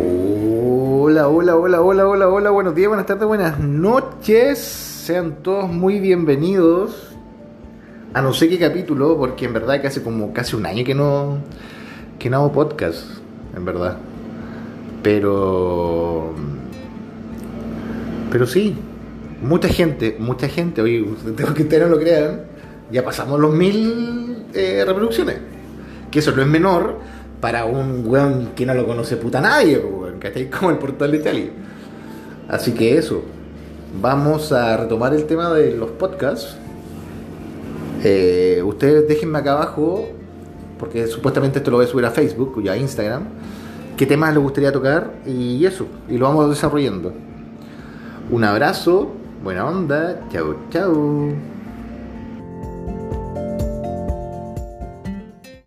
Hola, hola, hola, hola, hola, hola, buenos días, buenas tardes, buenas noches. Sean todos muy bienvenidos a no sé qué capítulo, porque en verdad que hace como casi un año que no, que no hago podcast, en verdad. Pero... Pero sí, mucha gente, mucha gente, oye, tengo que ustedes no lo crean, ya pasamos los mil eh, reproducciones. Que eso no es menor para un weón que no lo conoce puta nadie, weón, ¿cachai? Como el portal de Chali. Así que eso, vamos a retomar el tema de los podcasts. Eh, ustedes déjenme acá abajo, porque supuestamente esto lo voy a subir a Facebook y a Instagram, qué temas les gustaría tocar y eso, y lo vamos desarrollando. Un abrazo, buena onda, chau chau.